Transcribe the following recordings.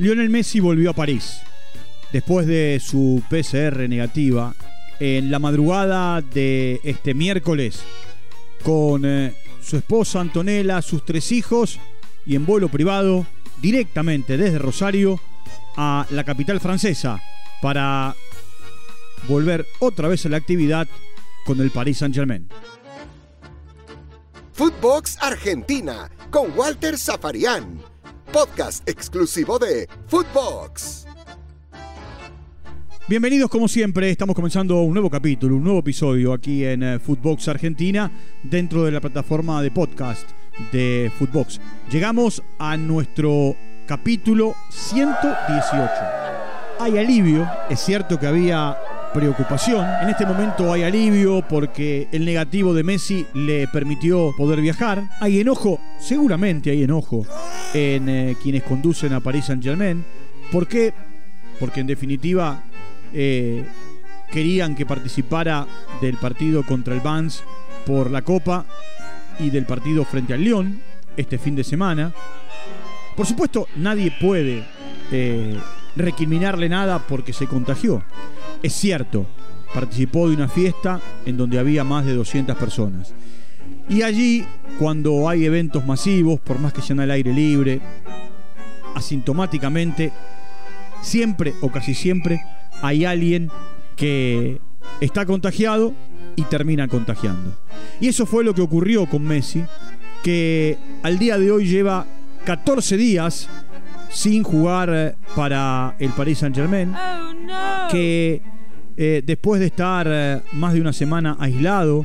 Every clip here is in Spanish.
Lionel Messi volvió a París. Después de su PCR negativa, en la madrugada de este miércoles, con eh, su esposa Antonella, sus tres hijos y en vuelo privado, directamente desde Rosario a la capital francesa para volver otra vez a la actividad con el Paris Saint-Germain. Footbox Argentina con Walter Zafarian podcast exclusivo de Footbox. Bienvenidos como siempre, estamos comenzando un nuevo capítulo, un nuevo episodio aquí en eh, Footbox Argentina dentro de la plataforma de podcast de Footbox. Llegamos a nuestro capítulo 118. Hay alivio, es cierto que había preocupación. En este momento hay alivio porque el negativo de Messi le permitió poder viajar. Hay enojo, seguramente hay enojo en eh, quienes conducen a Paris Saint Germain. ¿Por qué? Porque en definitiva eh, querían que participara del partido contra el Vans por la Copa y del partido frente al Lyon este fin de semana. Por supuesto, nadie puede eh, recriminarle nada porque se contagió. Es cierto, participó de una fiesta en donde había más de 200 personas. Y allí, cuando hay eventos masivos, por más que sean al aire libre, asintomáticamente, siempre o casi siempre hay alguien que está contagiado y termina contagiando. Y eso fue lo que ocurrió con Messi, que al día de hoy lleva 14 días sin jugar eh, para el Paris Saint Germain, oh, que eh, después de estar eh, más de una semana aislado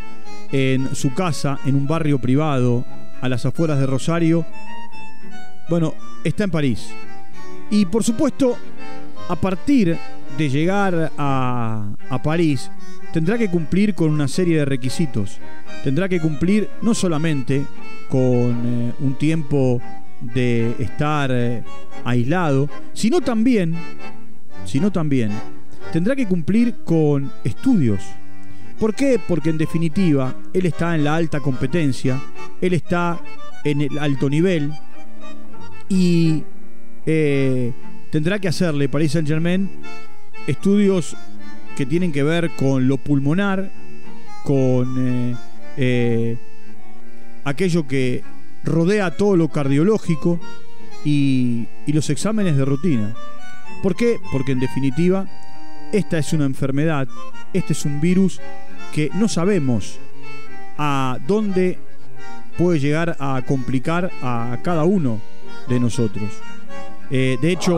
en su casa, en un barrio privado, a las afueras de Rosario, bueno, está en París. Y por supuesto, a partir de llegar a, a París, tendrá que cumplir con una serie de requisitos. Tendrá que cumplir no solamente con un tiempo de estar eh, aislado, sino también, sino también tendrá que cumplir con estudios. ¿Por qué? Porque en definitiva él está en la alta competencia, él está en el alto nivel y eh, tendrá que hacerle Paris Saint Germain estudios que tienen que ver con lo pulmonar, con eh, aquello que rodea todo lo cardiológico y, los exámenes de rutina. ¿Por qué? Porque en definitiva, esta es una enfermedad, este es un virus que no sabemos a dónde puede llegar a complicar a cada uno de nosotros. Eh, de hecho,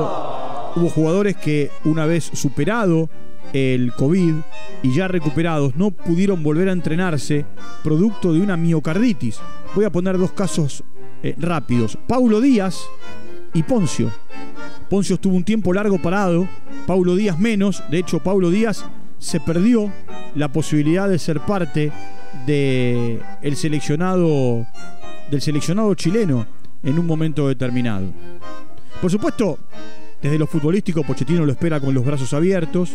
hubo jugadores que una vez superado el COVID y ya recuperados no pudieron volver a entrenarse producto de una miocarditis. Voy a poner dos casos eh, rápidos. Paulo Díaz y Poncio. Poncio estuvo un tiempo largo parado, Paulo Díaz menos. De hecho, Paulo Díaz se perdió la posibilidad de ser parte de el seleccionado del seleccionado chileno en un momento determinado. Por supuesto, desde lo futbolístico, Pochettino lo espera con los brazos abiertos.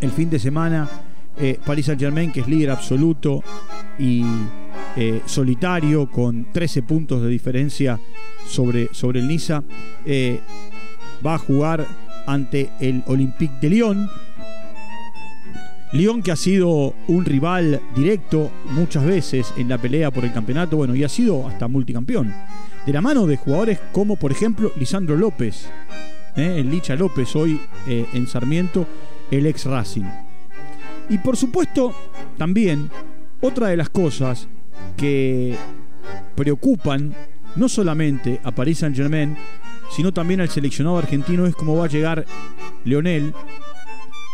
El fin de semana, eh, Paris Saint Germain, que es líder absoluto y eh, solitario, con 13 puntos de diferencia sobre, sobre el Niza, eh, va a jugar ante el Olympique de Lyon. Lyon que ha sido un rival directo muchas veces en la pelea por el campeonato, bueno, y ha sido hasta multicampeón. De la mano de jugadores como por ejemplo Lisandro López. El Licha López, hoy eh, en Sarmiento, el ex Racing. Y por supuesto, también, otra de las cosas que preocupan no solamente a Paris Saint Germain, sino también al seleccionado argentino es cómo va a llegar Leonel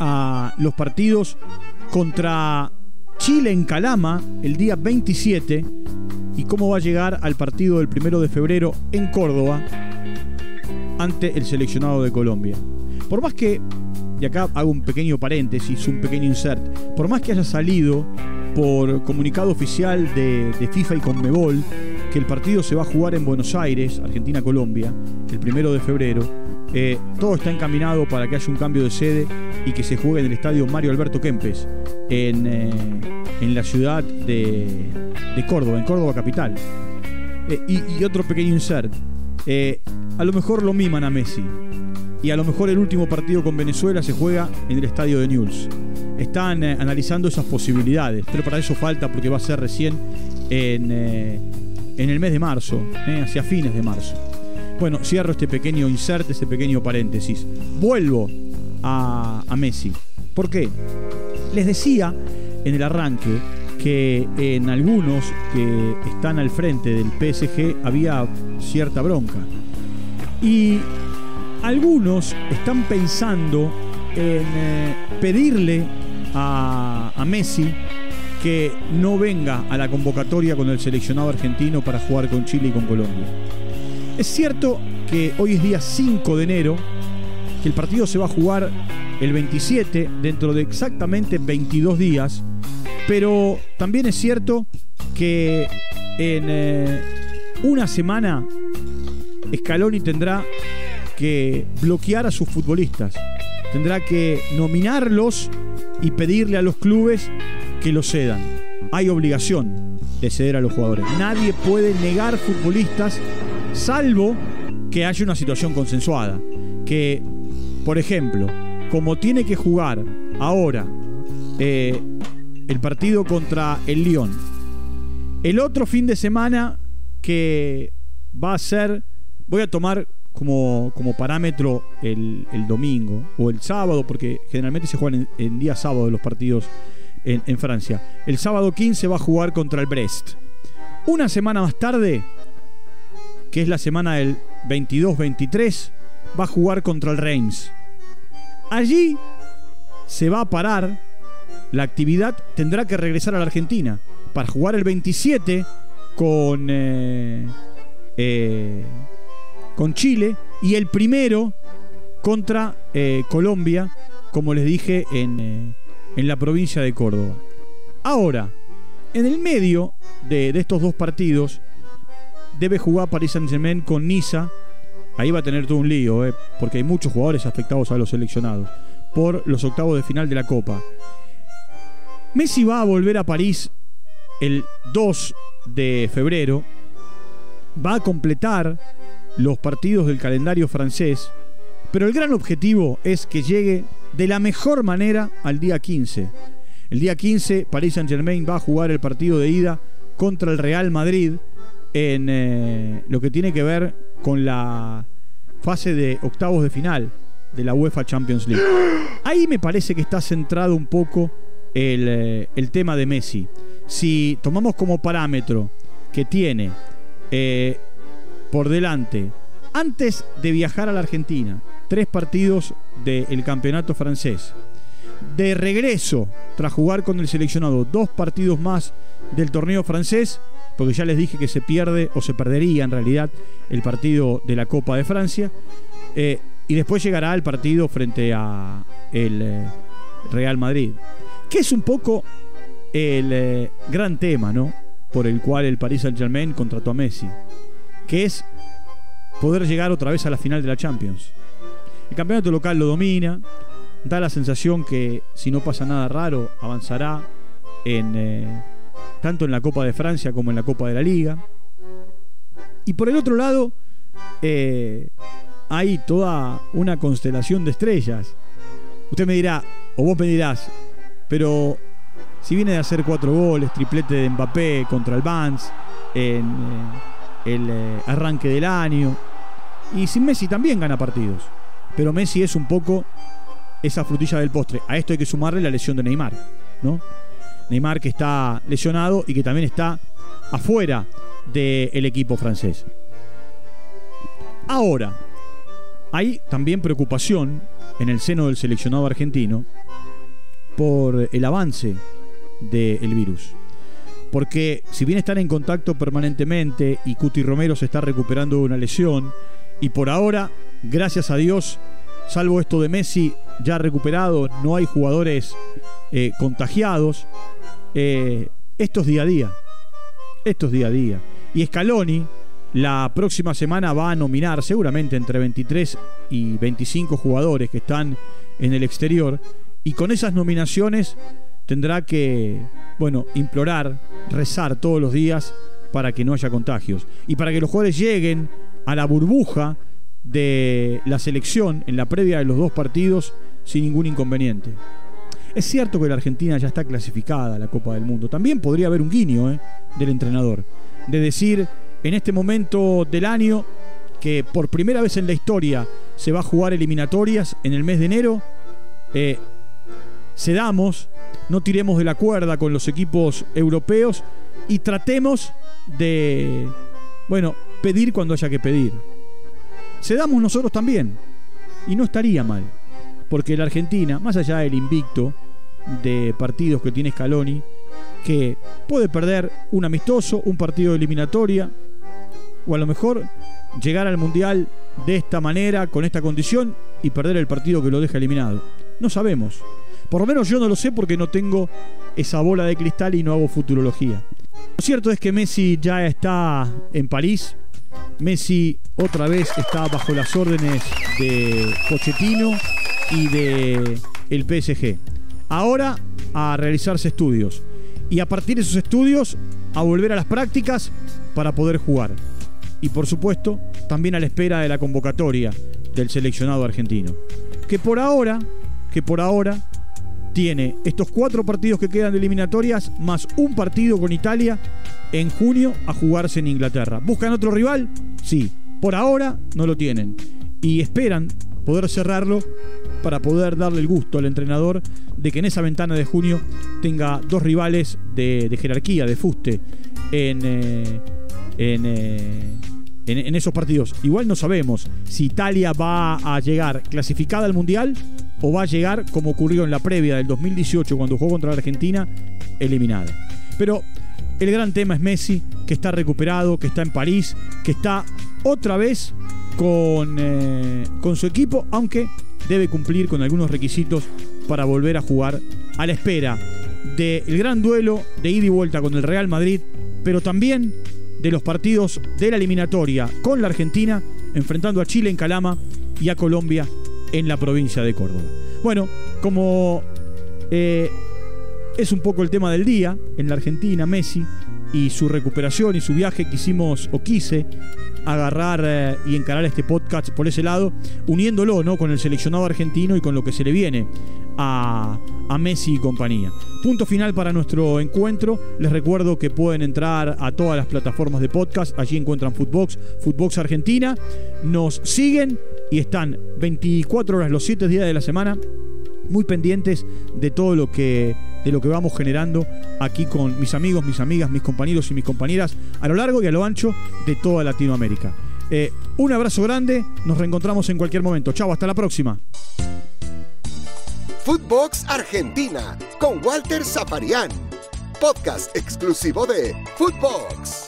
a los partidos contra Chile en Calama el día 27 y cómo va a llegar al partido del primero de febrero en Córdoba ante el seleccionado de Colombia. Por más que, y acá hago un pequeño paréntesis, un pequeño insert, por más que haya salido por comunicado oficial de, FIFA y Conmebol que el partido se va a jugar en Buenos Aires, Argentina-Colombia, el primero de febrero, eh, todo está encaminado para que haya un cambio de sede y que se juegue en el estadio Mario Alberto Kempes, en, eh, en la ciudad de, Córdoba, en Córdoba capital. Eh, y, y, otro pequeño insert. Eh, a lo mejor lo miman a Messi. Y a lo mejor el último partido con Venezuela se juega en el estadio de Newell's. Están eh, analizando esas posibilidades, pero para eso falta porque va a ser recién en, eh, en el mes de marzo, hacia fines de marzo. Bueno, cierro este pequeño insert, este pequeño paréntesis. Vuelvo a, a Messi. ¿Por qué? Les decía en el arranque que en algunos que están al frente del PSG había cierta bronca. Y algunos están pensando en eh, pedirle a, a Messi que no venga a la convocatoria con el seleccionado argentino para jugar con Chile y con Colombia. Es cierto que hoy es día 5 de enero, que el partido se va a jugar el 27, dentro de exactamente 22 días, pero también es cierto que en eh, una semana Scaloni tendrá que bloquear a sus futbolistas, tendrá que nominarlos y pedirle a los clubes que los cedan. Hay obligación de ceder a los jugadores. Nadie puede negar futbolistas salvo que haya una situación consensuada. Que, por ejemplo, como tiene que jugar ahora eh, el partido contra el Lyon. El otro fin de semana que va a ser, voy a tomar como, como parámetro el, domingo o el sábado, porque generalmente se juegan en, día sábado los partidos en, en, Francia. El sábado 15 va a jugar contra el Brest. Una semana más tarde, que es la semana del 22-23, va a jugar contra el Reims. Allí se va a parar la actividad tendrá que regresar a la Argentina para jugar el 27 con, eh, eh, con Chile y el primero contra eh, Colombia, como les dije, en, en, la provincia de Córdoba. Ahora, en el medio de, de estos dos partidos, debe jugar Paris Saint-Germain con Niza. Ahí va a tener todo un lío, porque hay muchos jugadores afectados a los seleccionados por los octavos de final de la Copa. Messi va a volver a París el 2 de febrero, va a completar los partidos del calendario francés, pero el gran objetivo es que llegue de la mejor manera al día 15. El día 15 París Saint Germain va a jugar el partido de ida contra el Real Madrid en eh, lo que tiene que ver con la fase de octavos de final de la UEFA Champions League. Ahí me parece que está centrado un poco eh, el, tema de Messi. Si tomamos como parámetro que tiene eh, por delante, antes de viajar a la Argentina, tres partidos del campeonato francés. De regreso, tras jugar con el seleccionado, dos partidos más del torneo francés, porque ya les dije que se pierde o se perdería en realidad el partido de la Copa de Francia. Eh, y después llegará el partido frente a el Real Madrid que es un poco el eh, gran tema, ¿no? Por el cual el Paris Saint-Germain contrató a Messi, que es poder llegar otra vez a la final de la Champions. El campeonato local lo domina, da la sensación que si no pasa nada raro avanzará en eh, tanto en la Copa de Francia como en la Copa de la Liga. Y por el otro lado eh, hay toda una constelación de estrellas. Usted me dirá, o vos me dirás, pero si viene de hacer cuatro goles, triplete de Mbappé contra el Vans en eh, el eh, arranque del año. Y sin Messi también gana partidos. Pero Messi es un poco esa frutilla del postre. A esto hay que sumarle la lesión de Neymar, ¿no? Neymar que está lesionado y que también está afuera del equipo francés. Ahora, hay también preocupación en el seno del seleccionado argentino por el avance del virus. Porque si bien están en contacto permanentemente y Cuti Romero se está recuperando de una lesión, y por ahora, gracias a Dios, salvo esto de Messi ya recuperado, no hay jugadores eh, contagiados, eh, esto es día a día. Esto es día a día. Y Scaloni la próxima semana va a nominar seguramente entre 23 y 25 jugadores que están en el exterior y con esas nominaciones tendrá que, bueno, implorar, rezar todos los días para que no haya contagios. Y para que los jugadores lleguen a la burbuja de la selección en la previa de los dos partidos sin ningún inconveniente. Es cierto que la Argentina ya está clasificada a la Copa del Mundo. También podría haber un guiño ¿eh? del entrenador. De decir, en este momento del año, que por primera vez en la historia se va a jugar eliminatorias en el mes de enero, eh, cedamos, no tiremos de la cuerda con los equipos europeos y tratemos de, bueno, pedir cuando haya que pedir. Cedamos nosotros también. Y no estaría mal. Porque la Argentina, más allá del invicto de partidos que tiene Scaloni, que puede perder un amistoso, un partido de eliminatoria, o a lo mejor llegar al Mundial de esta manera, con esta condición, y perder el partido que lo deja eliminado. No sabemos. Por lo menos yo no lo sé porque no tengo esa bola de cristal y no hago futurología. Lo cierto es que Messi ya está en París. Messi otra vez está bajo las órdenes de Pochettino y de el PSG. Ahora a realizarse estudios y a partir de esos estudios a volver a las prácticas para poder jugar. Y por supuesto, también a la espera de la convocatoria del seleccionado argentino. Que por ahora, que por ahora tiene estos cuatro partidos que quedan de eliminatorias más un partido con Italia en junio a jugarse en Inglaterra. ¿Buscan otro rival? Sí. Por ahora no lo tienen. Y esperan poder cerrarlo para poder darle el gusto al entrenador de que en esa ventana de junio tenga dos rivales de, jerarquía, de fuste, en, eh, eh, en, en, esos partidos. Igual no sabemos si Italia va a llegar clasificada al Mundial o va a llegar, como ocurrió en la previa del 2018 cuando jugó contra la Argentina, eliminada. Pero el gran tema es Messi, que está recuperado, que está en París, que está otra vez con, eh, con su equipo, aunque debe cumplir con algunos requisitos para volver a jugar a la espera del gran duelo de ida y vuelta con el Real Madrid, pero también de los partidos de la eliminatoria con la Argentina, enfrentando a Chile en Calama y a Colombia en la provincia de Córdoba. Bueno, como eh, es un poco el tema del día en la Argentina, Messi y su recuperación y su viaje, quisimos o quise agarrar eh, y encarar este podcast por ese lado, uniéndolo ¿no? con el seleccionado argentino y con lo que se le viene a, a, Messi y compañía. Punto final para nuestro encuentro. Les recuerdo que pueden entrar a todas las plataformas de podcast. Allí encuentran Footbox, Footbox Argentina. Nos siguen y están 24 horas los 7 días de la semana muy pendientes de todo lo que de lo que vamos generando aquí con mis amigos, mis amigas, mis compañeros y mis compañeras a lo largo y a lo ancho de toda Latinoamérica. Eh, un abrazo grande, nos reencontramos en cualquier momento. Chao, hasta la próxima. Footbox Argentina con Walter Zafarian, podcast exclusivo de Footbox.